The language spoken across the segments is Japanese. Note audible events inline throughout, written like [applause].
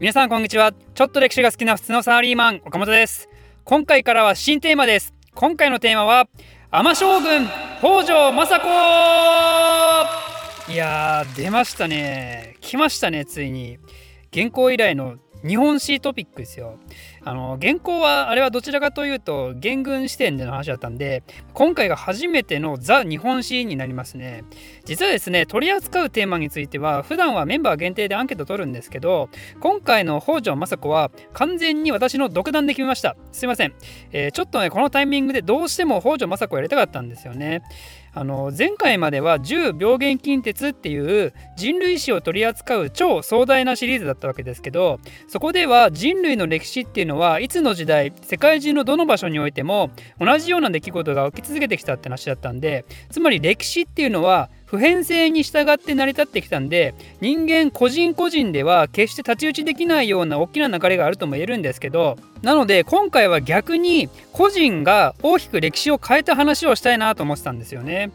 皆さんこんにちは。ちょっと歴史が好きな普通のサラリーマン岡本です。今回からは新テーマです。今回のテーマは天将軍北条政子。いやー出ましたね。来ましたねついに。現行以来の日本史トピックですよ。あの原稿はあれはどちらかというと原軍視点での話だったんで今回が初めてのザ日本史になりますね。実はですね取り扱うテーマについては普段はメンバー限定でアンケート取るんですけど今回の北条政子は完全に私の独断で決めました。すいません。えー、ちょっとねこのタイミングでどうしても北条政子やりたかったんですよね。あの前回までは10病原菌鉄っていう人類史を取り扱う超壮大なシリーズだったわけですけどそこでは人類の歴史っていうのはいつの時代世界中のどの場所においても同じような出来事が起き続けてきたって話だったんでつまり歴史っていうのは普遍性に従って成り立ってきたんで人間個人個人では決して太刀打ちできないような大きな流れがあるとも言えるんですけどなので今回は逆に個人が大きく歴史を変えた話をしたいなと思ってたんですよね。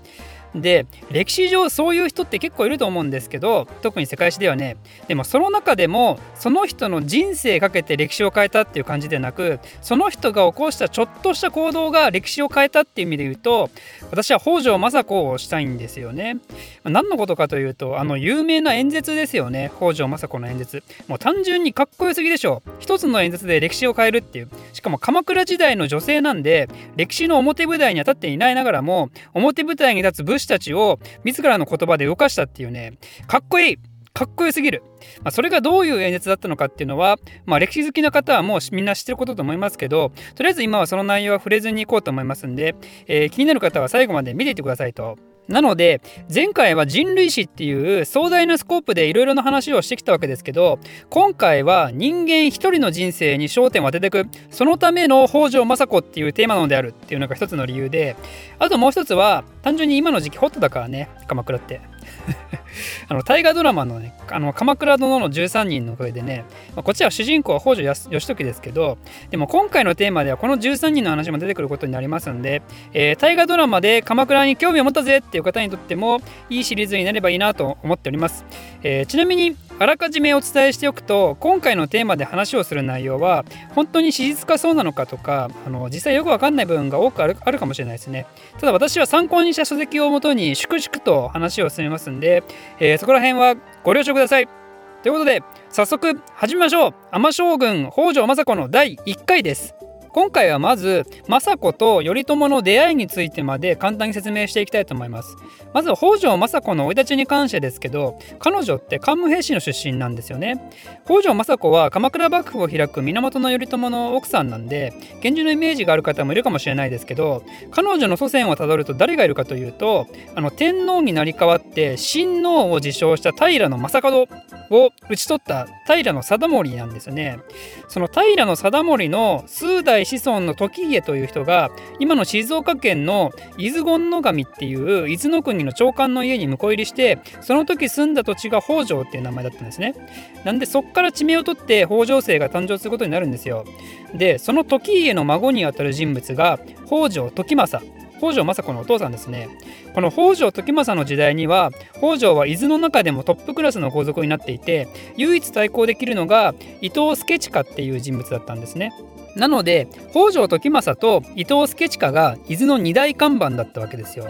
で歴史上そういう人って結構いると思うんですけど特に世界史ではねでもその中でもその人の人生かけて歴史を変えたっていう感じでなくその人が起こしたちょっとした行動が歴史を変えたっていう意味で言うと私は北条政子をしたいんですよね。何のことかというとあの有名な演説ですよね北条政子の演説。もう単純にかっこよすぎでしょ一つの演説で歴史を変えるっていうしかも鎌倉時代の女性なんで歴史の表舞台には立っていないながらも表舞台に立つ武士たちを自らの言葉で動かしたっていうねかっこいいかっこよすぎる、まあ、それがどういう演説だったのかっていうのは、まあ、歴史好きな方はもうみんな知ってることと思いますけどとりあえず今はその内容は触れずにいこうと思いますんで、えー、気になる方は最後まで見ていってくださいと。なので前回は人類史っていう壮大なスコープでいろいろな話をしてきたわけですけど今回は人間一人の人生に焦点を当てていくそのための北条政子っていうテーマなのであるっていうのが一つの理由であともう一つは単純に今の時期ホットだからね鎌倉って。[laughs] あの大河ドラマのね「あの鎌倉殿の13人」の声でね、まあ、こっちは主人公は北条義時ですけどでも今回のテーマではこの13人の話も出てくることになりますんで、えー、大河ドラマで鎌倉に興味を持ったぜっていう方にとってもいいシリーズになればいいなと思っております、えー、ちなみにあらかじめお伝えしておくと今回のテーマで話をする内容は本当に史実かそうなのかとかあの実際よくわかんない部分が多くあるあるかもしれないですね。ただ私は参考にした書籍をもとに粛々と話を進めますんで、えー、そこら辺はご了承ください。ということで早速始めましょう。天将軍北条政子の第1回です。今回はまず政子と頼朝の出会いについてまで簡単に説明していきたいと思います。まず北条政子の生い立ちに関してですけど彼女って桓武平氏の出身なんですよね。北条政子は鎌倉幕府を開く源頼朝の奥さんなんで源氏のイメージがある方もいるかもしれないですけど彼女の祖先をたどると誰がいるかというとあの天皇になり代わって親王を自称した平将門を討ち取った平貞盛なんですよね。その平貞盛の数代子孫の時家という人が今の静岡県の伊豆権野神っていう伊豆の国の長官の家に婿入りしてその時住んだ土地が北条っていう名前だったんですね。なんでそっから地名を取って北条姓が誕生することになるんですよ。でその時家の孫にあたる人物が北条時政。北条政子のお父さんですね。この北条時政の時代には北条は伊豆の中でもトップクラスの皇族になっていて唯一対抗できるのが伊藤助親っていう人物だったんですね。なので北条時政と伊藤助親が伊豆の二大看板だったわけですよ。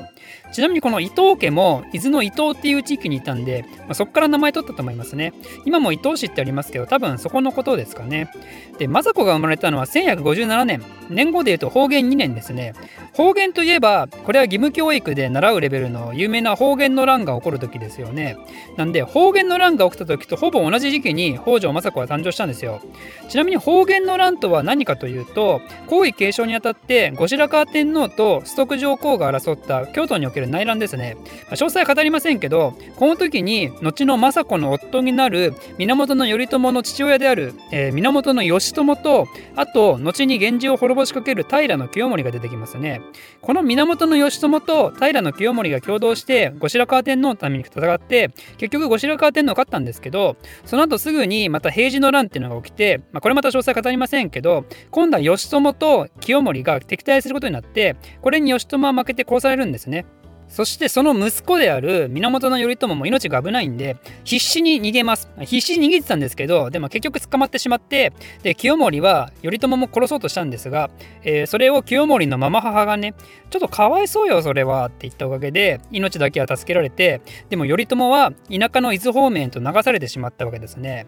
ちなみにこの伊藤家も伊豆の伊東っていう地域にいたんで、まあ、そこから名前取ったと思いますね。今も伊東市ってありますけど多分そこのことですかね。で政子が生まれたのは1157年。年号でいうと方言2年ですね。方言といえばこれは義務教育で習うレベルの有名な方言の乱が起こる時ですよね。なんで方言の乱が起きた時とほぼ同じ時期に北条政子は誕生したんですよ。ちなみに方言の乱とは何かかというと皇位継承にあたって後白河天皇と崇徳上皇が争った京都における内乱ですね、まあ、詳細は語りませんけどこの時に後の政子の夫になる源頼朝の父親である、えー、源義朝とあと後に源氏を滅ぼしかける平清盛が出てきますね。この源義朝と平清盛が共同して後白河天皇のために戦って結局後白河天皇勝ったんですけどその後すぐにまた平治の乱っていうのが起きて、まあ、これまた詳細語りませんけど今度は義朝と清盛が敵対することになってこれに義朝は負けて殺されるんですね。そしてその息子である源頼朝も命が危ないんで必死に逃げます。必死に逃げてたんですけどでも結局捕まってしまってで清盛は頼朝も殺そうとしたんですが、えー、それを清盛のママ母がねちょっとかわいそうよそれはって言ったおかげで命だけは助けられてでも頼朝は田舎の伊豆方面と流されてしまったわけですね。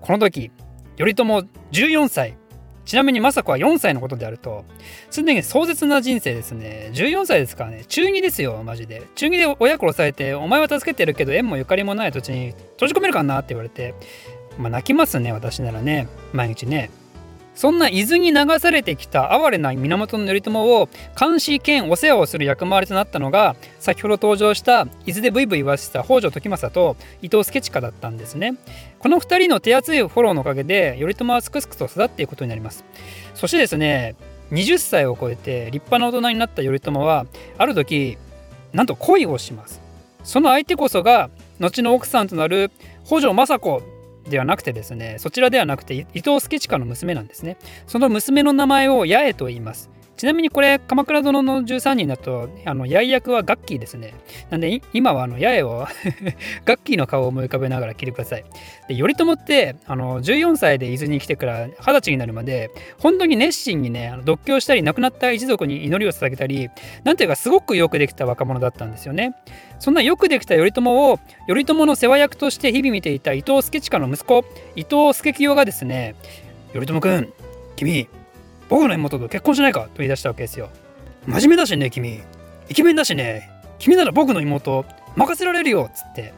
この時頼朝14歳ちなみに政子は4歳のことであると、すでに壮絶な人生ですね。14歳ですからね、中2ですよ、マジで。中2で親殺されて、お前は助けてるけど縁もゆかりもない土地に閉じ込めるかなって言われて、まあ泣きますね、私ならね、毎日ね。そんな伊豆に流されてきた哀れな源頼朝を監視兼お世話をする役回りとなったのが先ほど登場した伊豆でブイブイ言わせた北条時政と伊藤助親だったんですね。この2人の手厚いフォローのおかげで頼朝はすくすくと育っていくことになります。そしてですね20歳を超えて立派な大人になった頼朝はある時なんと恋をします。その相手こそが後の奥さんとなる北条政子ではなくてですねそちらではなくて伊藤助親の娘なんですね。その娘の名前を八重と言います。ちなみにこれ、鎌倉殿の13人だと、あの、八重役はガッキーですね。なんで、今はあの、八重を [laughs] ガッキーの顔を思い浮かべながら聞いてください。で、頼朝って、あの、14歳で伊豆に来てから20歳になるまで、本当に熱心にね、あの独居したり、亡くなった一族に祈りを捧げたり、なんていうか、すごくよくできた若者だったんですよね。そんなよくできた頼朝を、頼朝の世話役として日々見ていた伊藤助親の息子、伊藤助清がですね、頼朝君、君、僕の妹と結婚しないかと言い出したわけですよ。真面目だしね、君。イケメンだしね。君なら僕の妹任せられるよっつって。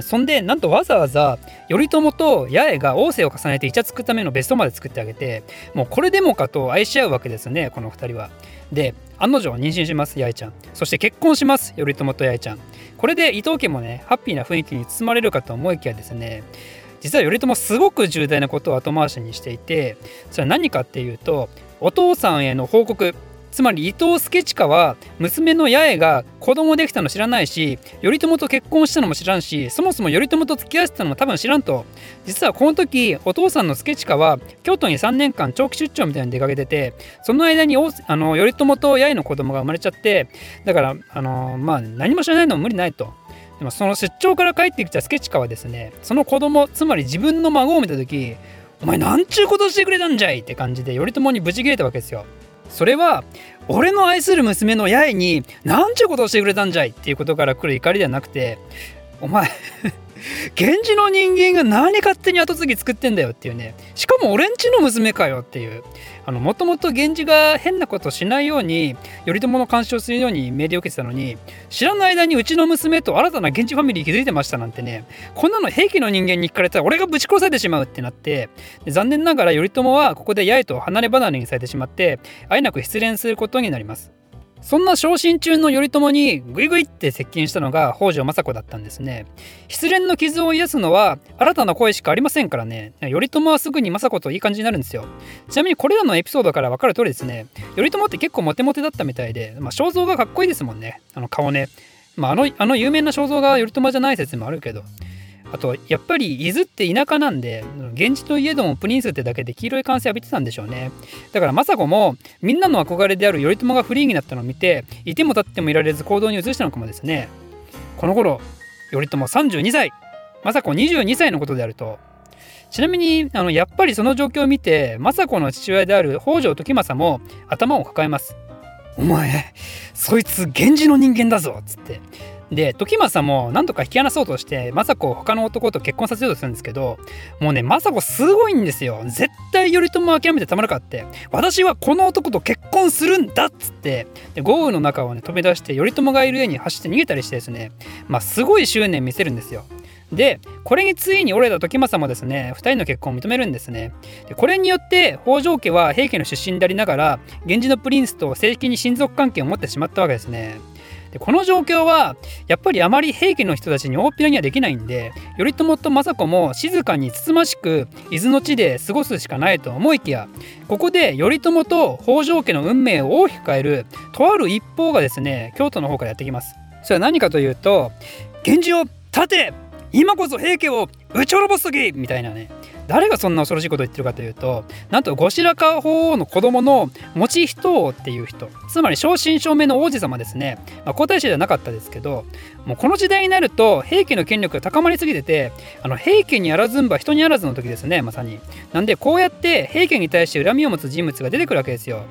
そんで、なんとわざわざ頼朝と八重が王政を重ねてイチャつくためのベストまで作ってあげて、もうこれでもかと愛し合うわけですね、この2人は。で、案の定妊娠します、八重ちゃん。そして結婚します、頼朝と八重ちゃん。これで伊藤家もね、ハッピーな雰囲気に包まれるかと思いきやですね、実は頼朝すごく重大なことを後回しにしていてそれは何かっていうとお父さんへの報告つまり伊藤助親は娘の八重が子供できたの知らないし頼朝と結婚したのも知らんしそもそも頼朝と付き合ってたのも多分知らんと実はこの時お父さんの助親は京都に3年間長期出張みたいに出かけててその間にあの頼朝と八重の子供が生まれちゃってだからあのまあ何も知らないのも無理ないと。でもその出張から帰ってきた助親はですねその子供つまり自分の孫を見た時お前なんちゅうことしてくれたんじゃいって感じで頼朝にブチ切れたわけですよ。それは俺の愛する娘の八重になんちゅうことをしてくれたんじゃいっていうことから来る怒りではなくてお前源氏の人間が何勝手に後継ぎ作ってんだよっていうね。しかも俺んちの娘かよっていう。もともと源氏が変なことしないように頼朝の監視をするように命令を受けてたのに知らない間にうちの娘と新たな源氏ファミリー築いてましたなんてね。こんなの平気の人間に聞かれたら俺がぶち殺されてしまうってなって残念ながら頼朝はここで八重と離れ離れにされてしまってあえなく失恋することになります。そんな昇進中の頼朝にグイグイって接近したのが北条政子だったんですね。失恋の傷を癒すのは新たな声しかありませんからね。頼朝はすぐに政子といい感じになるんですよ。ちなみにこれらのエピソードから分かる通りですね、頼朝って結構モテモテだったみたいで、まあ、肖像がかっこいいですもんね。あの顔ね。まあ、あのあの有名な肖像が頼朝じゃない説もあるけど。あとやっぱり伊豆って田舎なんで源氏といえどもプリンスってだけで黄色い歓声浴びてたんでしょうね。だから政子もみんなの憧れである頼朝がフリーになったのを見ていても立ってもいられず行動に移したのかもですね。この頃頼朝32歳。政子22歳のことであると。ちなみにあのやっぱりその状況を見て政子の父親である北条時政も頭を抱えます。お前そいつ源氏の人間だぞっつって。で時政も何とか引き離そうとして政子を他の男と結婚させようとするんですけどもうね政子すごいんですよ。絶対頼朝諦めてたまるかって。私はこの男と結婚するんだっつって。で豪雨の中をね飛び出して頼朝がいる家に走って逃げたりしてですね。まあすごい執念見せるんですよ。でこれについに折れた時政もですね2人の結婚を認めるんですね。でこれによって北条家は平家の出身でありながら源氏のプリンスと正式に親族関係を持ってしまったわけですね。でこの状況はやっぱりあまり平家の人たちに大っぴらにはできないんで頼朝と政子も静かにつつましく伊豆の地で過ごすしかないと思いきやここで頼朝と北条家の運命を大きく変えるとある一方がですね京都の方からやってきます。それは何かというと源氏を立て今こそ平家を打ち滅ぼす時みたいなね誰がそんな恐ろしいことを言ってるかというとなんと後白河法皇の子供の持ち人王っていう人つまり正真正銘の王子様ですね、まあ、皇太子ではなかったですけどもうこの時代になると平家の権力が高まりすぎててあの平家にあらずんば人にあらずの時ですねまさに。なんでこうやって平家に対して恨みを持つ人物が出てくるわけですよ。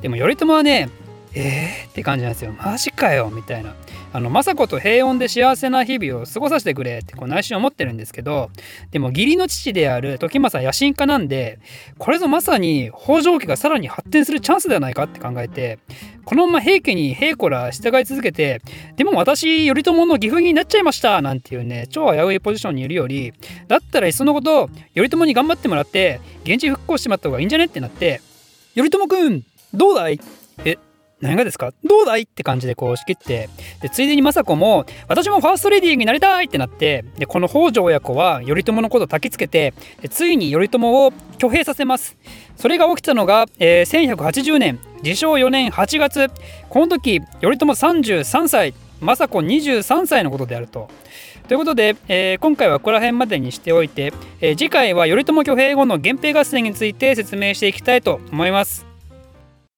でも頼朝はねえーって感じなんですよ。マジかよみたいな。あの政子と平穏で幸せな日々を過ごさせてくれってこう内心思ってるんですけどでも義理の父である時政野心家なんでこれぞまさに北条家がさらに発展するチャンスではないかって考えてこのまま平家に平子ら従い続けてでも私頼朝の義父になっちゃいましたなんていうね超危ういポジションにいるよりだったらいっそのこと頼朝に頑張ってもらって現地復興してもらった方がいいんじゃねってなって頼朝くんどうだい？え何がですか？どうだい？って感じでこう仕切って。でついでに政子も私もファーストレディーになりたいってなって。でこの北条親子は頼朝のことを焚きつけてついに頼朝を挙兵させます。それが起きたのが、えー、1180年自称4年8月。この時頼朝33歳政子23歳のことであると。ということで、えー、今回はここら辺までにしておいて、えー、次回は頼朝挙兵後の源平合戦について説明していきたいと思います。